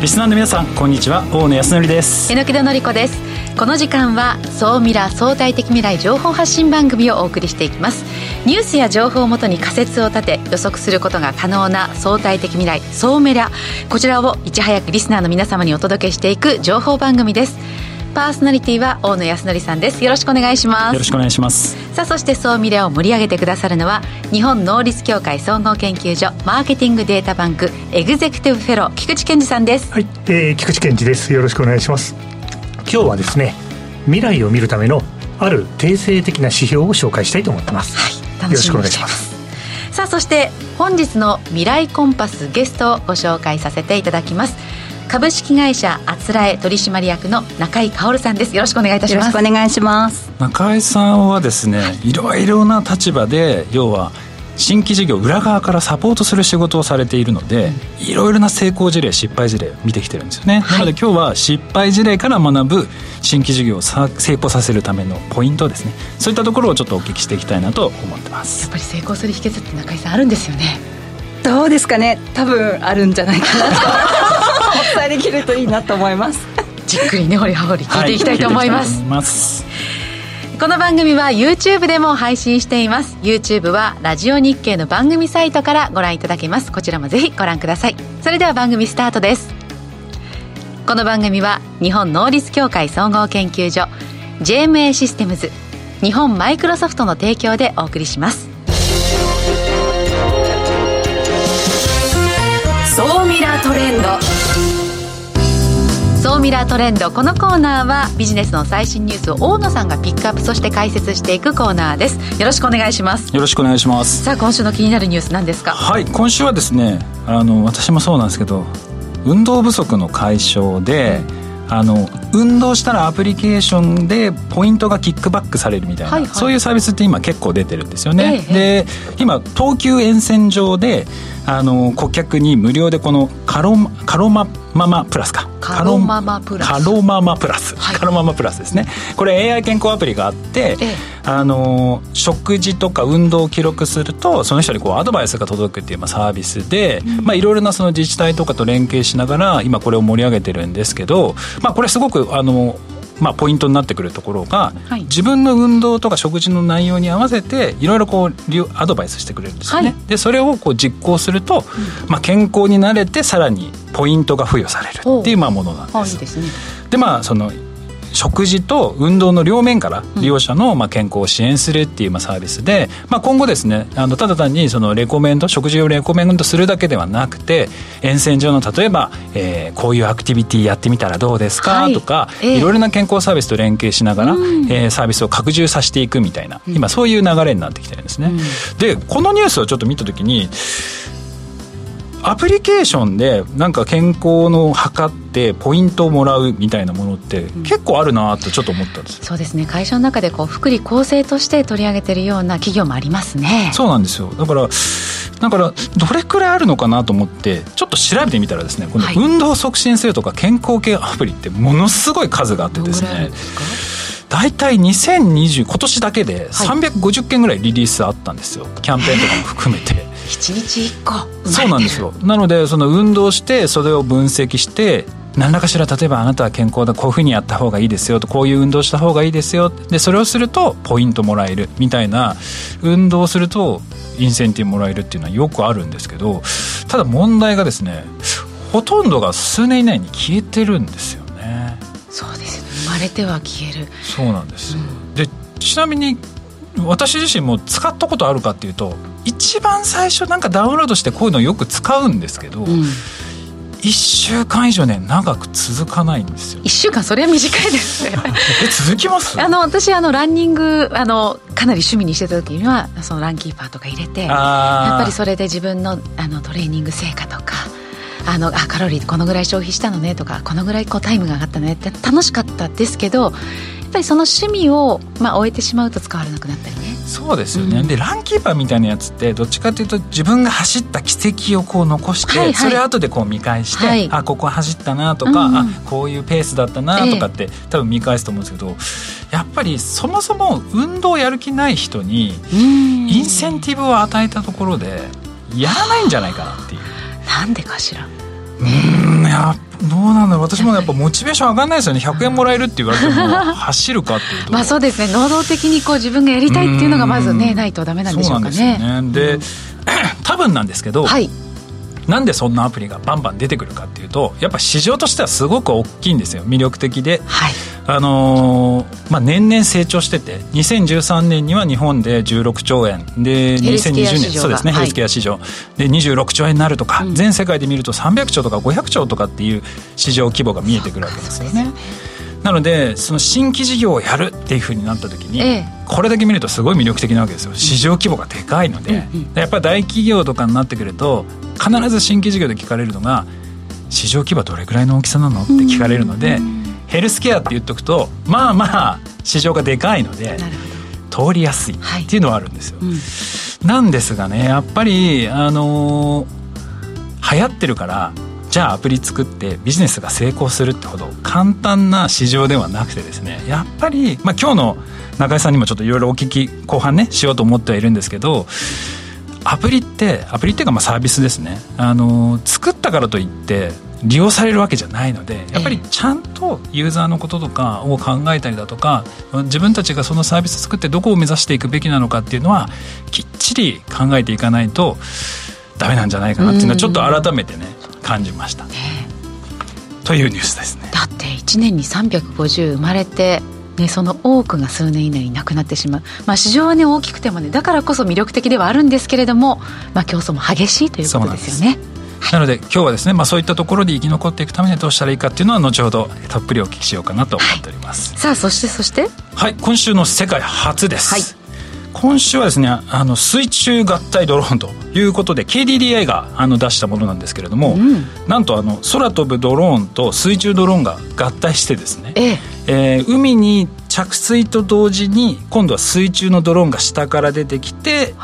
リスナーの皆さんこんにちは。大野康則です。榎戸紀子です。この時間は総ミラ相対的未来情報発信番組をお送りしていきます。ニュースや情報をもとに仮説を立て予測することが可能な相対的未来総ミラこちらをいち早くリスナーの皆様にお届けしていく情報番組です。パーソナリティは大野康則さんです。よろしくお願いします。よろしくお願いします。さあそして総ミレを盛り上げてくださるのは日本能率協会総合研究所マーケティングデータバンクエグゼクティブフェロー菊池健二さんです。はい、えー、菊池健二です。よろしくお願いします。今日はですね未来を見るためのある定性的な指標を紹介したいと思ってます。はいよろしくお願いします。さあそして本日の未来コンパスゲストをご紹介させていただきます株式会社あつらえ取締役の中井薫さんです。よろしくお願いいたします。よろしくお願いします。中井さんはですねい。ろいろな立場で要は新規事業裏側からサポートする仕事をされているので、いろいろな成功事例失敗事例を見てきてるんですよね、はい、なので今日は失敗事例から学ぶ新規事業を成功させるためのポイントですね。そういったところをちょっとお聞きしていきたいなと思ってます。やっぱり成功する秘訣って中井さんあるんですよね。どうですかね。多分あるんじゃないかな。とお伝えできるといいなと思います。じっくりね掘り葉掘り聞いていきたいと思います、はい。この番組は YouTube でも配信しています。YouTube はラジオ日経の番組サイトからご覧いただけます。こちらもぜひご覧ください。それでは番組スタートです。この番組は日本能率協会総合研究所 JMA システムズ日本マイクロソフトの提供でお送りします総ミラートレンド。総ミラートレンド。このコーナーはビジネスの最新ニュースを大野さんがピックアップそして解説していくコーナーです。よろしくお願いします。よろしくお願いします。さあ今週の気になるニュース何ですか？はい今週はですねあの私もそうなんですけど運動不足の解消で、あの運動したらアプリケーションでポイントがキックバックされるみたいな、はいはい、そういうサービスって今結構出てるんですよね、ええ、で今東急沿線上であの顧客に無料でこのカロカロマママプラスか。カロママプラス。カロママプラス、はい、カロママプラスですね。これ AI 健康アプリがあって、ええ、あの食事とか運動を記録するとその人にこうアドバイスが届くっていうまあサービスで、うん、まあいろいろなその自治体とかと連携しながら今これを盛り上げてるんですけど、まあ、これすごくあのまあ、ポイントになってくるところが、はい、自分の運動とか食事の内容に合わせていろいろこうアドバイスしてくれるんですよね、はい、でそれをこう実行すると、うん、まあ、健康になれてさらにポイントが付与されるっていうまあものなんです。いいですね、でまあその食事と運動の両面から利用者のまあ健康を支援するっていうまあサービスで、まあ、今後ですねあのただ単にそのレコメンド食事をレコメンドするだけではなくて沿線上の例えば、えー、こういうアクティビティやってみたらどうですか、はい、とか、えー、いろいろな健康サービスと連携しながら、うん、えー、サービスを拡充させていくみたいな今そういう流れになってきてるんですね。うん、でこのニュースをちょっと見た時にアプリケーションでなんか健康の測ってポイントをもらうみたいなものって結構あるなとちょっと思ったんです、うん、そうですね。会社の中でこう福利厚生として取り上げてるような企業もありますね。そうなんですよ。だからだからどれくらいあるのかなと思ってちょっと調べてみたらですねこの運動促進するとか健康系アプリってものすごい数があってですね大体2020今年だけで350件ぐらいリリースあったんですよ。キャンペーンとかも含めて。1日1個。そうなんですよ。なのでその運動してそれを分析して何らかしら例えばあなたは健康だこういうふうにやった方がいいですよとこういう運動した方がいいですよでそれをするとポイントもらえるみたいな運動するとインセンティブもらえるっていうのはよくあるんですけどただ問題がですねほとんどが数年以内に消えてるんですよね。そうですよね。生まれては消える。そうなんです、うん、でちなみに私自身も使ったことあるかっていうと一番最初なんかダウンロードしてこういうのよく使うんですけど、うん、1週間以上ね長く続かないんですよ。1週間？それは短いですね。え続きます？あの私あのランニングあのかなり趣味にしてた時にはそのランキーパーとか入れてやっぱりそれで自分のあのトレーニング成果とかあのあカロリーこのぐらい消費したのねとかこのぐらいこうタイムが上がったねって楽しかったですけどっぱりその趣味を、まあ、終えてしまうと使われなくなったりねそうですよね、うん、でランキーパーみたいなやつってどっちかというと自分が走った軌跡をこう残して、はいはい、それ後でこう見返して、はい、あここ走ったなとか、うん、あこういうペースだったなとかって、ええ、多分見返すと思うんですけどやっぱりそもそも運動やる気ない人にインセンティブを与えたところでやらないんじゃないかなっていう。なんでかしらうんもやどうなんだろう。私もやっぱモチベーション上がらないですよね。100円もらえるって言われても 走るかっていうと。まあそうですね。能動的にこう自分がやりたいっていうのがまずねないとダメなんでしょうかね。そうなんですよね。で、多分なんですけど、はい、なんでそんなアプリがバンバン出てくるかっていうとやっぱ市場としてはすごく大きいんですよ。魅力的で、はい、あのー、まあ、年々成長してて2013年には日本で16兆円。で2020年そうですね、ヘルスケア市場。で26兆円になるとか、うん、全世界で見ると300兆とか500兆とかっていう市場規模が見えてくるわけですよね。なのでその新規事業をやるっていうふうになった時に、ええ、これだけ見るとすごい魅力的なわけですよ。市場規模がでかいので、うんうん、やっぱり大企業とかになってくると必ず新規事業で聞かれるのが市場規模どれぐらいの大きさなのって聞かれるので、ヘルスケアって言っとくとまあまあ市場がでかいので通りやすいっていうのはあるんですよ。はいうん、なんですがねやっぱりあのー、流行ってるからじゃあアプリ作ってビジネスが成功するってほど簡単な市場ではなくてですねやっぱり、まあ、今日の中井さんにもちょっといろいろお聞き後半ねしようと思ってはいるんですけどアプリってアプリっていうかまあサービスですねあの作ったからといって利用されるわけじゃないのでやっぱりちゃんとユーザーのこととかを考えたりだとか自分たちがそのサービス作ってどこを目指していくべきなのかっていうのはきっちり考えていかないとダメなんじゃないかなっていうのはちょっと改めてね感じました。というニュースですね。だって1年に350生まれてね、その多くが数年以内になくなってしまう、まあ、市場は、ね、大きくてもねだからこそ魅力的ではあるんですけれども、まあ、競争も激しいということですよね。なので今日はですね、まあ、そういったところで生き残っていくためにどうしたらいいかっていうのは後ほどたっぷりお聞きしようかなと思っております、はい、さあそしてそして？はい今週の世界初です、はい、今週はですねあの水中合体ドローンということで KDDI があの出したものなんですけれども、うん、なんとあの空飛ぶドローンと水中ドローンが合体してですね、えええー、海に着水と同時に今度は水中のドローンが下から出てきて、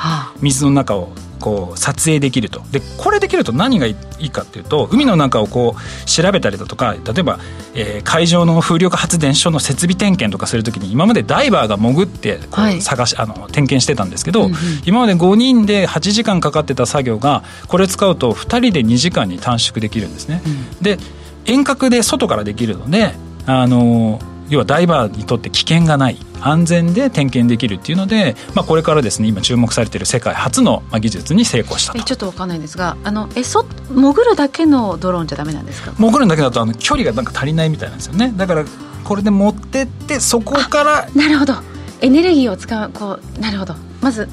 水の中をこう撮影できると。でこれできると何がいいかっていうと海の中をこう調べたりだとか例えば、えー、海上の風力発電所の設備点検とかするときに今までダイバーが潜ってこう探し、はい、あの点検してたんですけど、うんうん、今まで5人で8時間かかってた作業がこれ使うと2人で2時間に短縮できるんですね。うん、で遠隔で外からできるのであの要はダイバーにとって危険がない安全で点検できるっていうので、まあ、これからですね今注目されている世界初の技術に成功したと。ちょっと分かんないんですがあのえそ潜るだけのドローンじゃダメなんですか？潜るだけだとあの距離がなんか足りないみたいなんですよね。だからこれで持ってってそこからなるほど。エネルギーを使うこうなるほど。まず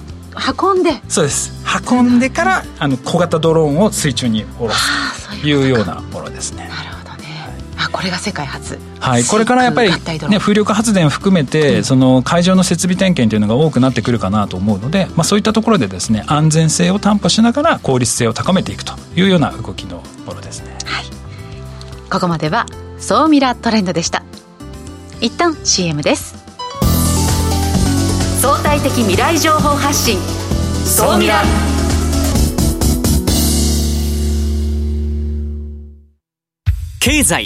運んで。そうです。運んでからあの小型ドローンを水中に下ろす。というようなものですねこれが世界初。はい。これからやっぱり、ね、風力発電含めて、うん、その海上の設備点検というのが多くなってくるかなと思うので、まあ、そういったところでですね安全性を担保しながら効率性を高めていくというような動きのものですね。はい。ここまでは総ミラトレンドでした。一旦 CM です。相対的未来情報発信総ミラ経済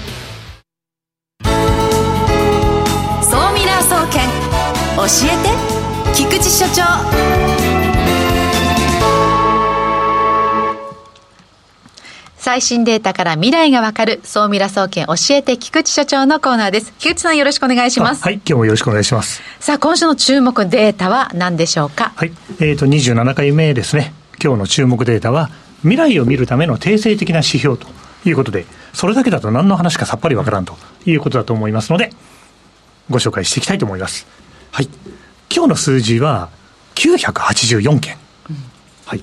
えて菊池所長。最新データから未来がわかる総ミラ総研教えて菊池所長のコーナーです。菊池さんよろしくお願いします。はい今日もよろしくお願いします。さあ今週の注目データは何でしょうか？はいえーと27回目ですね。今日の注目データは未来を見るための定性的な指標ということでそれだけだと何の話かさっぱりわからんということだと思いますのでご紹介していきたいと思いますはい。今日の数字は984件。うん、はい。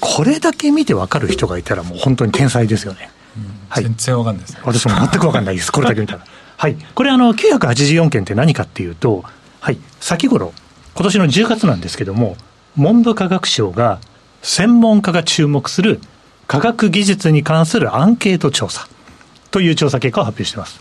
これだけ見て分かる人がいたらもう本当に天才ですよね。うん、はい、全然分かんないですね。私も全く分かんないです。これだけ見たら。はい。これあの、984件って何かっていうと、はい。先頃、今年の10月なんですけども、文部科学省が専門家が注目する科学技術に関するアンケート調査。という調査結果を発表しています。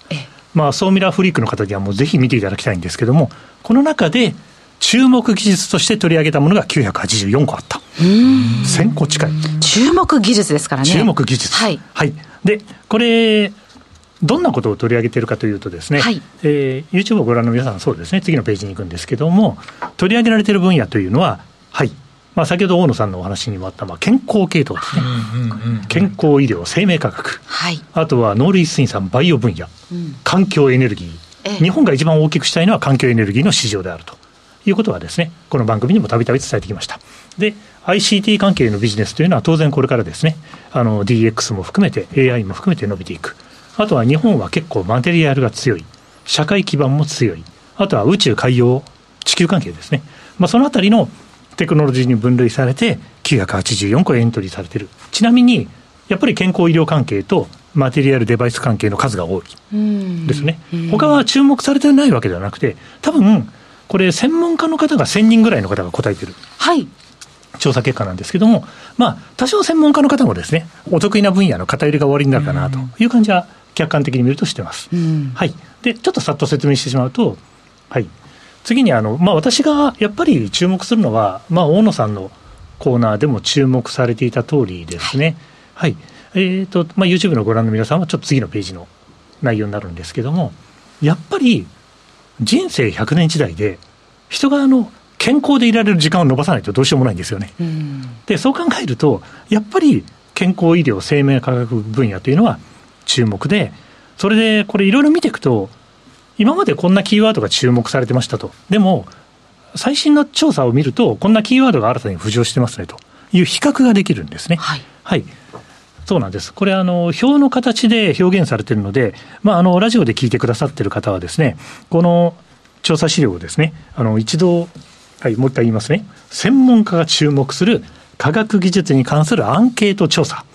まあ、ソーミラーフリークの方にはもうぜひ見ていただきたいんですけども、この中で注目技術として取り上げたものが984個あった。1000個近い。注目技術ですからね。注目技術。はい。はい。で、これ、どんなことを取り上げているかというとですね、はい、えー、YouTube をご覧の皆さんそうですね、次のページに行くんですけども、取り上げられている分野というのは、はい、まあ、先ほど大野さんのお話にもあった、まあ、健康系統ですね、健康医療、生命科学、はい、あとは農林水産、バイオ分野、うん、環境エネルギー、日本が一番大きくしたいのは環境エネルギーの市場であると。いうことはですね、この番組にもたびたび伝えてきました。で、ICT 関係のビジネスというのは当然これからですね、あの DX も含めて AI も含めて伸びていく。あとは日本は結構マテリアルが強い、社会基盤も強い、あとは宇宙、海洋、地球関係ですね、まあ、そのあたりのテクノロジーに分類されて、984個エントリーされてる。ちなみに、やっぱり健康医療関係とマテリアルデバイス関係の数が多いですね。他は注目されてないわけではなくて、多分これ、専門家の方が1000人ぐらいの方が答えてる。はい調査結果なんですけども、まあ、多少専門家の方もですね、お得意な分野の偏りが終わりになるかなという感じは客観的に見るとしてます。うん、はい。で、ちょっとさっと説明してしまうと、はい。次にあの、まあ、私がやっぱり注目するのは、まあ、大野さんのコーナーでも注目されていた通りですね。はい。えっ、ー、と、まあ、YouTube のご覧の皆さんはちょっと次のページの内容になるんですけども、やっぱり人生100年時代で、人があの健康でいられる時間を延ばさないとどうしようもないんですよね。で、そう考えると、やっぱり健康医療、生命科学分野というのは、注目で、それでこれいろいろ見ていくと、今までこんなキーワードが注目されてましたと。でも、最新の調査を見ると、こんなキーワードが新たに浮上してますねという比較ができるんですね。はい。はい。そうなんです。これ、あの、表の形で表現されているので、まあ、あの、ラジオで聞いてくださっている方はですね、この調査資料をですね、あの、一度、はい、もう一回言いますね。専門家が注目する科学技術に関するアンケート調査。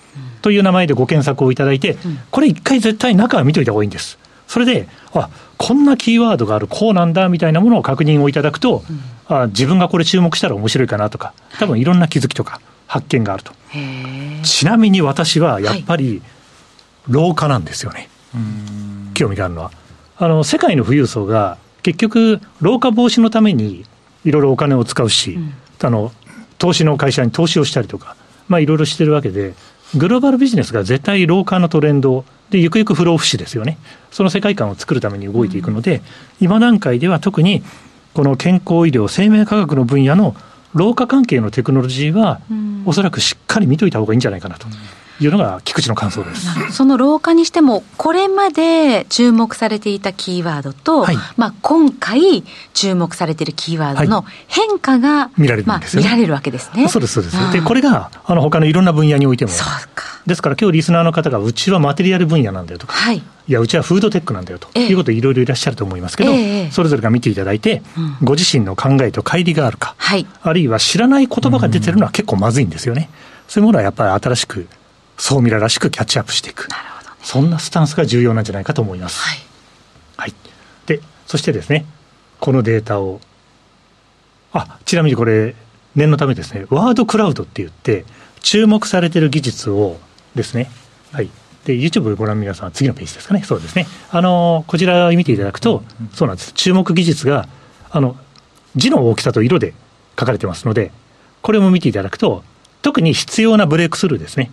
という名前でご検索をいただいて、これ一回絶対中は見といた方がいいんです。それで、あこんなキーワードがある、こうなんだみたいなものを確認をいただくと、うん、あ自分がこれ注目したら面白いかなとか、多分いろんな気づきとか発見があると。ちなみに私はやっぱり老化なんですよね、はい、興味があるのは。あの世界の富裕層が結局、老化防止のためにいろいろお金を使うし、うん、あの投資の会社に投資をしたりとか、まあ、いろいろしてるわけで、グローバルビジネスが絶対老化のトレンドで、ゆくゆく不老不死ですよね。その世界観を作るために動いていくので、うん、今段階では特にこの健康医療、生命科学の分野の老化関係のテクノロジーは、おそらくしっかり見といた方がいいんじゃないかなと。いうのが菊池の感想です。その老化にしても、これまで注目されていたキーワードと、はい、まあ、今回注目されているキーワードの変化が、見られるんですよ、ね、まあ、見られるわけですね。そうです、そうです。で、これが、あの、他のいろんな分野においても。そうか。ですから今日リスナーの方が、うちはマテリアル分野なんだよとか、はい、いや、うちはフードテックなんだよということいろいろいらっしゃると思いますけど、え。それぞれが見ていただいて、うん、ご自身の考えと乖離があるか、はい、あるいは知らない言葉が出てるのは結構まずいんですよね。そういうものはやっぱり新しく総ミラらしくキャッチアップしていく、ね、そんなスタンスが重要なんじゃないかと思います。はい、はい、でそしてですねこのデータをあちなみにこれ念のためですねワードクラウドって言って注目されてる技術をですねはい。で YouTube ご覧の皆さん次のページですかね。そうですね。あのこちらを見ていただくと、そうなんです。注目技術があの字の大きさと色で書かれてますのでこれも見ていただくと特に必要なブレイクスルーですね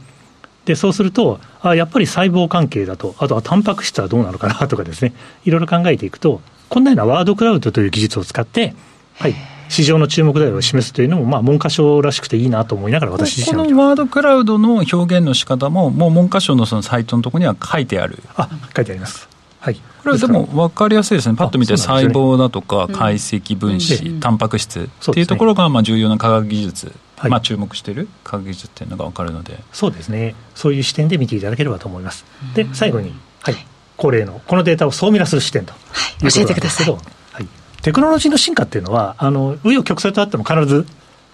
でそうするとあやっぱり細胞関係だとあとはタンパク質はどうなのかなとかですねいろいろ考えていくとこんなようなワードクラウドという技術を使ってはい市場の注目度を示すというのも、まあ、文科省らしくていいなと思いながら、私自身このワードクラウドの表現の仕方も、もう文科省のそのサイトのところには書いてある。あ書いてあります。はい、これはでも分かりやすいですね、パッと見て細胞だとか解析分子、うん、タンパク質っていうところがまあ重要な科学技術はい、まあ、注目している科学技術っていうのが分かるので。そうですね。そういう視点で見ていただければと思います。で最後に、はい、恒例のこのデータを総ミラする視点とい。うことなんですけど、はい、テクノロジーの進化っていうのはあの紆余曲折あっても必ず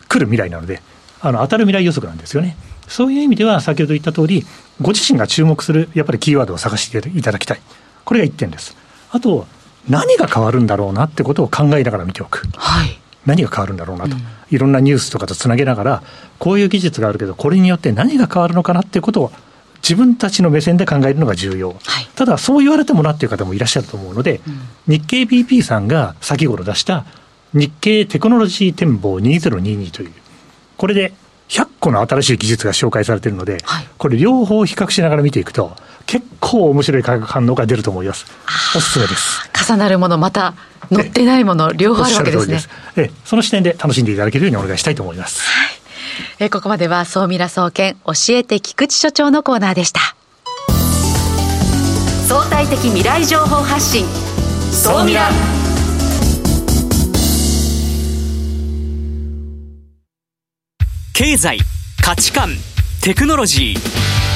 来る未来なのであの当たる未来予測なんですよね。そういう意味では先ほど言った通りご自身が注目するやっぱりキーワードを探していただきたい。これが1点です。あと何が変わるんだろうなってことを考えながら見ておく、はい、何が変わるんだろうなと、うん、いろんなニュースとかとつなげながら、こういう技術があるけど、これによって何が変わるのかなっていうことを、自分たちの目線で考えるのが重要、はい、ただそう言われてもなっていう方もいらっしゃると思うので、うん、日経 BP さんが先頃出した日経テクノロジー展望2022というこれで100個の新しい技術が紹介されているので、はい、これ両方比較しながら見ていくと結構面白い化学反応が出ると思います。おすすめです。重なるものまた載ってないもの両方あるわけですね。えその視点で楽しんでいただけるようにお願いしたいと思います、はい。えここまでは総ミラ総研教えて菊池所長のコーナーでした。相対的未来情報発信。総ミラ経済価値観テクノロジー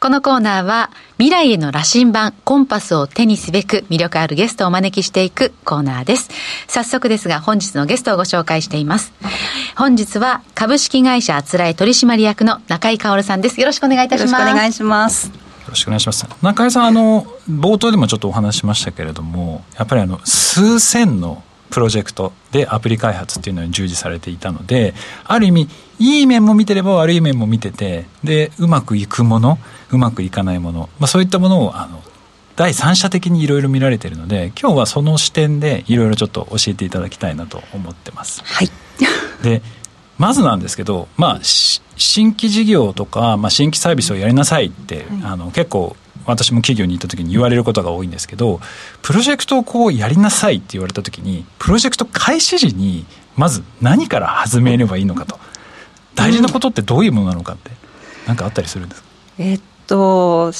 このコーナーは未来への羅針盤コンパスを手にすべく魅力あるゲストをお招きしていくコーナーです。早速ですが本日のゲストをご紹介しています。本日は株式会社あつらえ取締役の中井薫さんです。よろしくお願いいたします。よろしくお願いします。よろしくお願いします。中井さん、あの、冒頭でもちょっとお話しましたけれども、やっぱりあの、数千のプロジェクトでアプリ開発っていうのに従事されていたのである意味いい面も見てれば悪い面も見ててでうまくいくものうまくいかないもの、まあ、そういったものをあの第三者的にいろいろ見られているので今日はその視点でいろいろちょっと教えていただきたいなと思ってます。はい、でまずなんですけど、まあ、新規事業とか、まあ、新規サービスをやりなさいって、はい、あの結構私も企業に行った時に言われることが多いんですけどプロジェクトをこうやりなさいって言われた時にプロジェクト開始時にまず何から始めればいいのかと大事なことってどういうものなのかって何かあったりするんですか、え、っと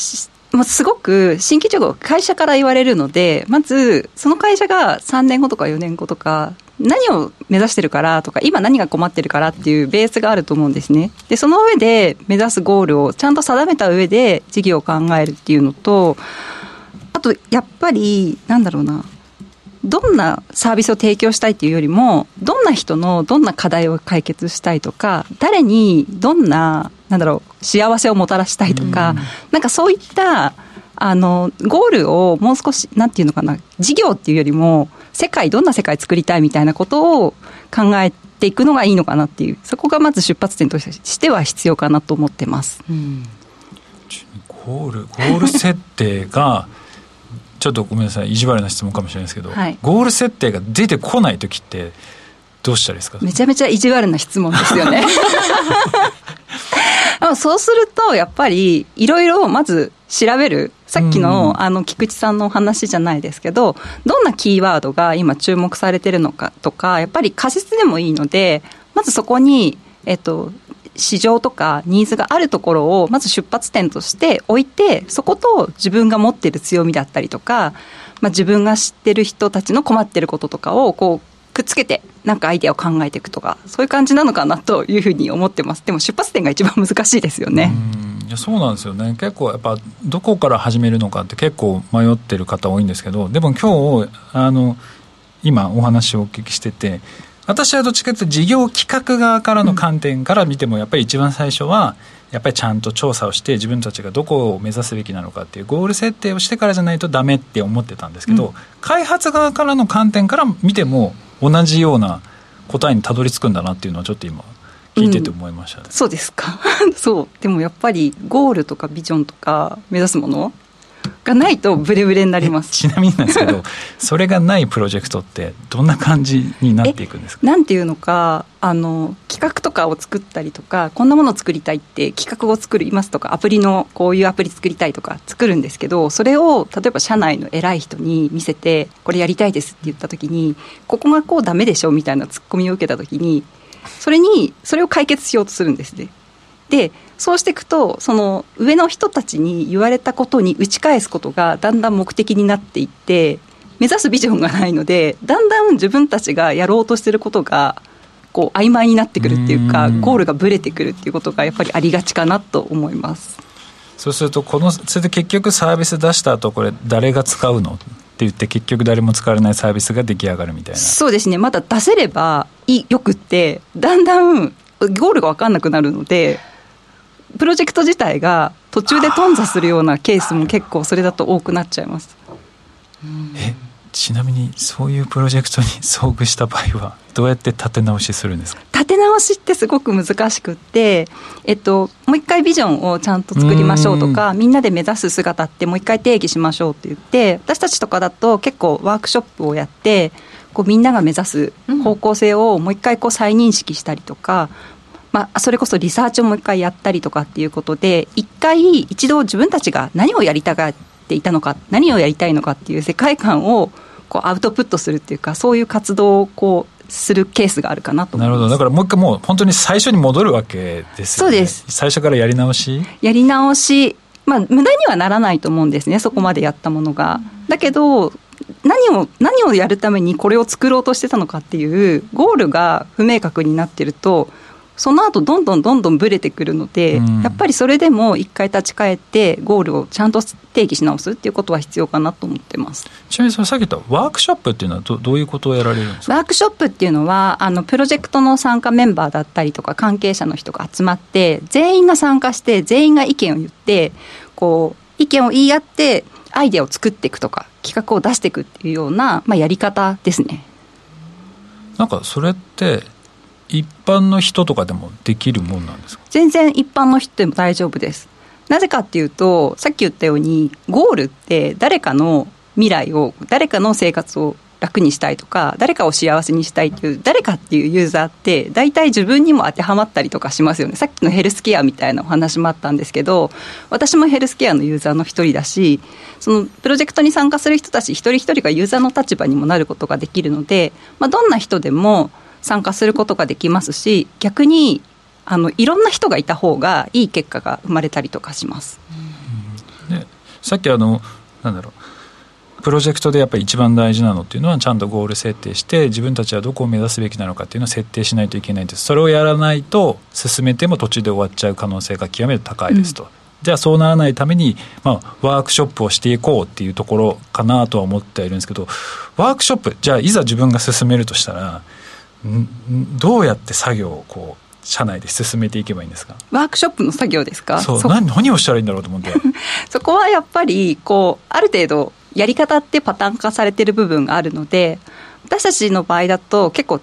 まあ、すごく新規事業会社から言われるのでまずその会社が3年後とか4年後とか何を目指してるからとか今何が困ってるからっていうベースがあると思うんですね。でその上で目指すゴールをちゃんと定めた上で事業を考えるっていうのとあとやっぱりなんだろうな。どんなサービスを提供したいっていうよりもどんな人のどんな課題を解決したいとか誰にどんななんだろう幸せをもたらしたいとか、うん、なんかそういったあのゴールをもう少しなんていうのかな事業っていうよりも世界どんな世界作りたいみたいなことを考えていくのがいいのかなっていうそこがまず出発点としては必要かなと思ってます。うん、ゴールゴール設定がちょっとごめんなさい意地悪な質問かもしれないですけど、はい、ゴール設定が出てこない時ってどうしたらいいですか？めちゃめちゃ意地悪な質問ですよね。そうするとやっぱりいろいろまず調べる。さっきの,、あの菊池さんのお話じゃないですけどどんなキーワードが今注目されてるのかとかやっぱり仮説でもいいのでまずそこに、えっと、市場とかニーズがあるところをまず出発点として置いてそこと自分が持っている強みだったりとか、まあ、自分が知ってる人たちの困ってることとかをこうくっつけてなんかアイデアを考えていくとかそういう感じなのかなというふうに思ってます。でも出発点が一番難しいですよね。いやそうなんですよね。結構やっぱどこから始めるのかって結構迷ってる方多いんですけどでも今日あの今お話をお聞きしてて私はどっちかというと事業企画側からの観点から見てもやっぱり一番最初はやっぱりちゃんと調査をして自分たちがどこを目指すべきなのかっていうゴール設定をしてからじゃないとダメって思ってたんですけど、うん、開発側からの観点から見ても同じような答えにたどり着くんだなっていうのはちょっと今聞いてて思いましたね、うん、そうですか。そう。でもやっぱりゴールとかビジョンとか目指すものがないとブレブレになります。ちなみになんですけど それがないプロジェクトってどんな感じになっていくんですか？なんていうのかあの企画とかを作ったりとかこんなものを作りたいって企画を作りますとかアプリのこういうアプリ作りたいとか作るんですけどそれを例えば社内の偉い人に見せてこれやりたいですって言った時にここがこうダメでしょみたいなツッコミを受けた時にそれにそれを解決しようとするんですねでそうしていくとその上の人たちに言われたことに打ち返すことがだんだん目的になっていって目指すビジョンがないのでだんだん自分たちがやろうとしてることがこう曖昧になってくるっていうかゴールがぶれてくるっていうことがやっぱりありがちかなと思います。そうするとこのそれで結局サービス出した後これ誰が使うのって言って結局誰も使われないサービスが出来上がるみたいな。そうですね。まだ出せればいよくってだんだんゴールが分かんなくなるのでプロジェクト自体が途中で頓挫するようなケースも結構それだと多くなっちゃいます。えちなみにそういうプロジェクトに遭遇した場合はどうやって立て直しするんですか？立て直しってすごく難しくって、えっと、もう一回ビジョンをちゃんと作りましょうとかみんなで目指す姿ってもう一回定義しましょうって言って私たちとかだと結構ワークショップをやってこうみんなが目指す方向性をもう一回こう再認識したりとか、まあ、それこそリサーチをもう一回やったりとかっていうことで一回一度自分たちが何をやりたがっていたのか何をやりたいのかっていう世界観をこうアウトプットするっていうかそういう活動をこうするケースがあるかなと。なるほど。だからもう一回もう本当に最初に戻るわけですよね。そうです。最初からやり直し？やり直し。まあ無駄にはならないと思うんですねそこまでやったものが、だけど何を何をやるためにこれを作ろうとしてたのかっていうゴールが不明確になってるとその後どんどんどんどんぶれてくるので、うん、やっぱりそれでも一回立ち返ってゴールをちゃんと定義し直すっていうことは必要かなと思ってます。ちなみにそのさっき言ったワークショップっていうのはどどういうことをやられるんですか？ワークショップっていうのはあのプロジェクトの参加メンバーだったりとか関係者の人が集まって全員が参加して全員が意見を言ってこう意見を言い合ってアイデアを作っていくとか企画を出していくっていうような、まあ、やり方ですね。なんかそれって一般の人とかでもできるもんなんですか？全然一般の人でも大丈夫です。なぜかっていうとさっき言ったようにゴールって誰かの未来を誰かの生活を楽にしたいとか誰かを幸せにしたいっていう誰かっていうユーザーって大体自分にも当てはまったりとかしますよね。さっきのヘルスケアみたいなお話もあったんですけど私もヘルスケアのユーザーの一人だしそのプロジェクトに参加する人たち一人一人がユーザーの立場にもなることができるので、まあ、どんな人でも参加することができますし逆にあのいろんな人がいた方がいい結果が生まれたりとかします。うん、さっきあのなんだろう。プロジェクトでやっぱり一番大事なのっていうのはちゃんとゴール設定して自分たちはどこを目指すべきなのかっていうのを設定しないといけないんです。それをやらないと進めても途中で終わっちゃう可能性が極めて高いですと、うん、じゃあそうならないために、まあ、ワークショップをしていこうっていうところかなとは思ってはいるんですけどワークショップじゃあいざ自分が進めるとしたらどうやって作業をこう社内で進めていけばいいんですか？ワークショップの作業ですか？そう何何をしたらいいんだろうと思って。そこはやっぱりこうある程度やり方ってパターン化されてる部分があるので私たちの場合だと結構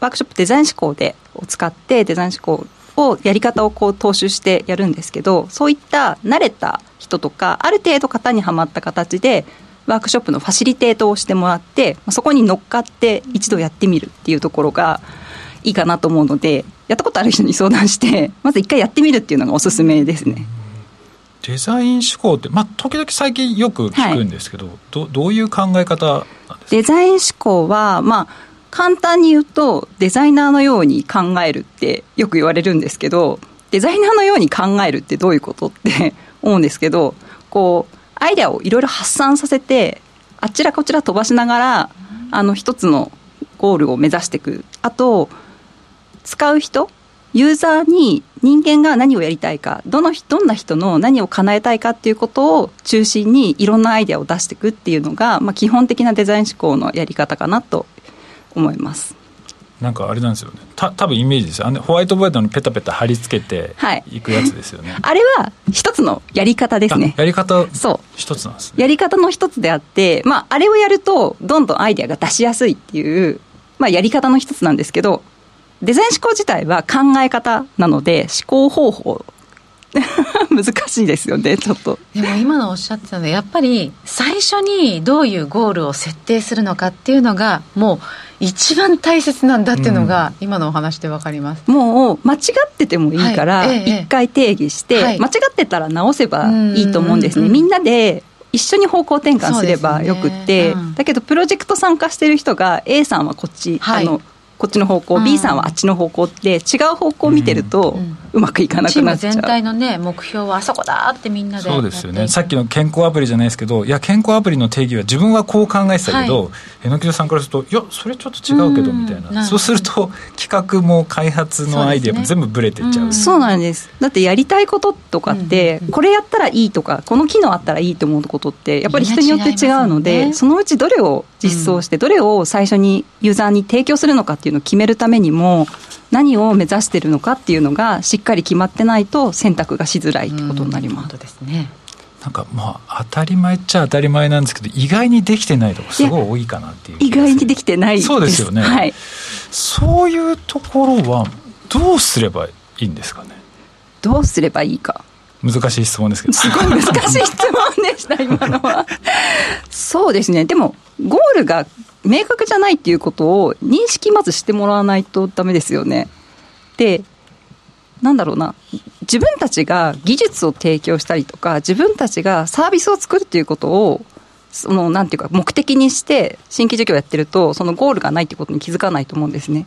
ワークショップデザイン思考でを使ってデザイン思考をやり方をこう踏襲してやるんですけどそういった慣れた人とかある程度型にはまった形でワークショップのファシリテートをしてもらってそこに乗っかって一度やってみるっていうところがいいかなと思うのでやったことある人に相談してまず一回やってみるっていうのがおすすめですね。デザイン思考って、まあ、時々最近よく聞くんですけど、はい、どどういう考え方デザイン思考は、まあ、簡単に言うとデザイナーのように考えるってよく言われるんですけどデザイナーのように考えるってどういうことって思うんですけどこうアイデアをいろいろ発散させてあちらこちら飛ばしながらあの一つのゴールを目指していくあと使う人ユーザーに人間が何をやりたいかどのどんな人の何を叶えたいかっていうことを中心にいろんなアイデアを出していくっていうのが、まあ、基本的なデザイン思考のやり方かなと思います。なんかあれなんですよね。た多分イメージですあのホワイトボードにペタペタ貼り付けてい。くやつですよね、はい、あれは一つのやり方ですね。やり方そう。一つなんですね。やり方の一つであって、まあ、あれをやるとどんどんアイデアが出しやすいっていう、まあ、やり方の一つなんですけどデザイン思考自体は考え方なので思考方法 難しいですよねちょっと。でも今のおっしゃってたのでやっぱり最初にどういうゴールを設定するのかっていうのがもう一番大切なんだっていうのが、今のお話で分かります、うん、もう間違っててもいいから一回定義して、はい、間違ってたら直せばいいと思うんですね。みんなで一緒に方向転換すればよくって、ね。うん、だけどプロジェクト参加してる人が A さんはこっち、はい、あのこっちの方向、うん、B さんはあっちの方向って違う方向を見てると、うまくいかなくなっちゃう、全体のね目標はあそこだってみんなで。そうですよね。さっきの健康アプリじゃないですけどいや健康アプリの定義は自分はこう考えてたけど、はい、榎木さんからするといやそれちょっと違うけどみたいな。そうすると企画も開発のアイデアも全部ブレてっちゃう。そうなんです。だってやりたいこととかって、これやったらいいとかこの機能あったらいいと思うことってやっぱり人によって違うので、ね、そのうちどれを実装して、どれを最初にユーザーに提供するのかっていうのを決めるためにも何を目指してるのかっていうのがしっかり決まってないと選択がしづらいってことになります。ですね。なんかまあ当たり前っちゃ当たり前なんですけど意外にできてないとこすごい多いかなっていう意外にできてないそうですよね、はい、そういうところはどうすればいいんですかね？どうすればいいか。難しい質問ですけど。すごい難しい質問でした今のは。そうですね。でもゴールが明確じゃないっていうことを認識まずしてもらわないとダメですよね。でなんだろうな。自分たちが技術を提供したりとか自分たちがサービスを作るっていうことをそのなんていうか目的にして新規事業やってるとそのゴールがないっていうことに気づかないと思うんですね。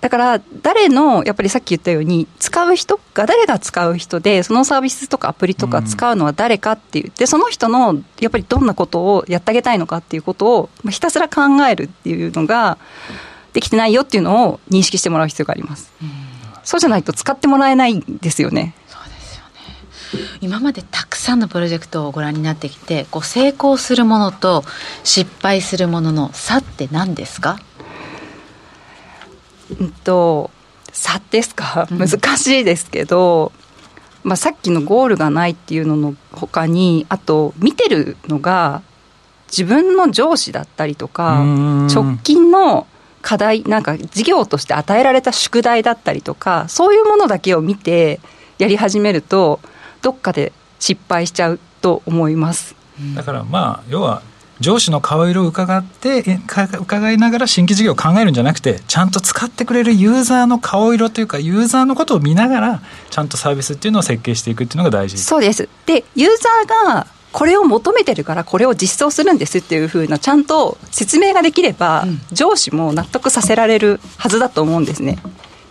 だから誰のやっぱりさっき言ったように使う人が誰が使う人でそのサービスとかアプリとか使うのは誰かっていうでその人のやっぱりどんなことをやってあげたいのかっていうことをひたすら考えるっていうのができてないよっていうのを認識してもらう必要があります。そうじゃないと使ってもらえないんですよね。今までたくさんのプロジェクトをご覧になってきてこう成功するものと失敗するものの差って何ですか？うんと差ですか、難しいですけど、まあ、さっきのゴールがないっていうののほかにあと見てるのが自分の上司だったりとか直近の課題なんか事業として与えられた宿題だったりとかそういうものだけを見てやり始めるとどっかで失敗しちゃうと思います。だからまあ要は上司の顔色を伺って伺いながら新規事業を考えるんじゃなくてちゃんと使ってくれるユーザーの顔色というかユーザーのことを見ながらちゃんとサービスっていうのを設計していくっていうのが大事。そうです。でユーザーがこれを求めてるからこれを実装するんですっていうふうなちゃんと説明ができれば、うん、上司も納得させられるはずだと思うんですね。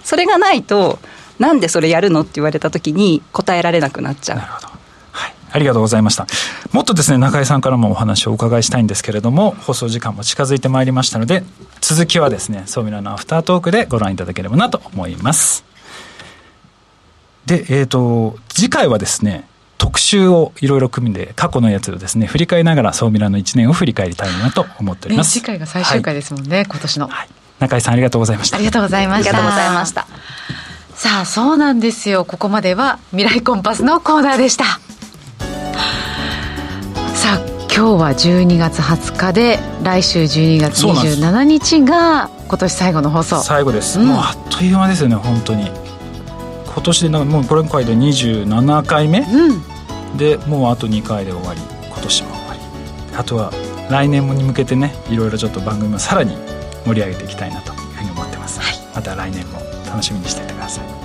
それがないとなんでそれやるのって言われた時に答えられなくなっちゃう。なるほどありがとうございました。もっとですね、中井さんからもお話をお伺いしたいんですけれども、放送時間も近づいてまいりましたので、続きはですね、ソーミラのアフタートークでご覧いただければなと思います。で、えっ、ー、と、次回はですね、特集をいろいろ組んで過去のやつをですね振り返りながら総ミラの1年を振り返りたいなと思っております、ね、次回が最終回ですもんね、はい、今年の、はい、中井さんありがとうございました。ありがとうございました。ありがとうございました。さあそうなんですよ。ここまでは未来コンパスのコーナーでしたさあ今日は12月20日で来週12月27日が今年最後の放送。最後です、うん、もうあっという間ですよね本当に。今年でもうこれ回で27回目、うん、でもうあと2回で終わり。今年も終わり。あとは来年に向けてねいろいろちょっと番組をさらに盛り上げていきたいなというふうに思ってます、はい、また来年も楽しみにしていてください、はい、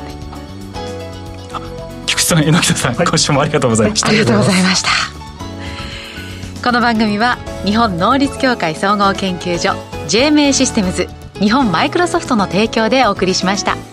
あ菊池さん榎田さん、はい、今週もありがとうございました、ありがとうございましたこの番組は日本能率協会総合研究所 J 名システムズ日本マイクロソフトの提供でお送りしました。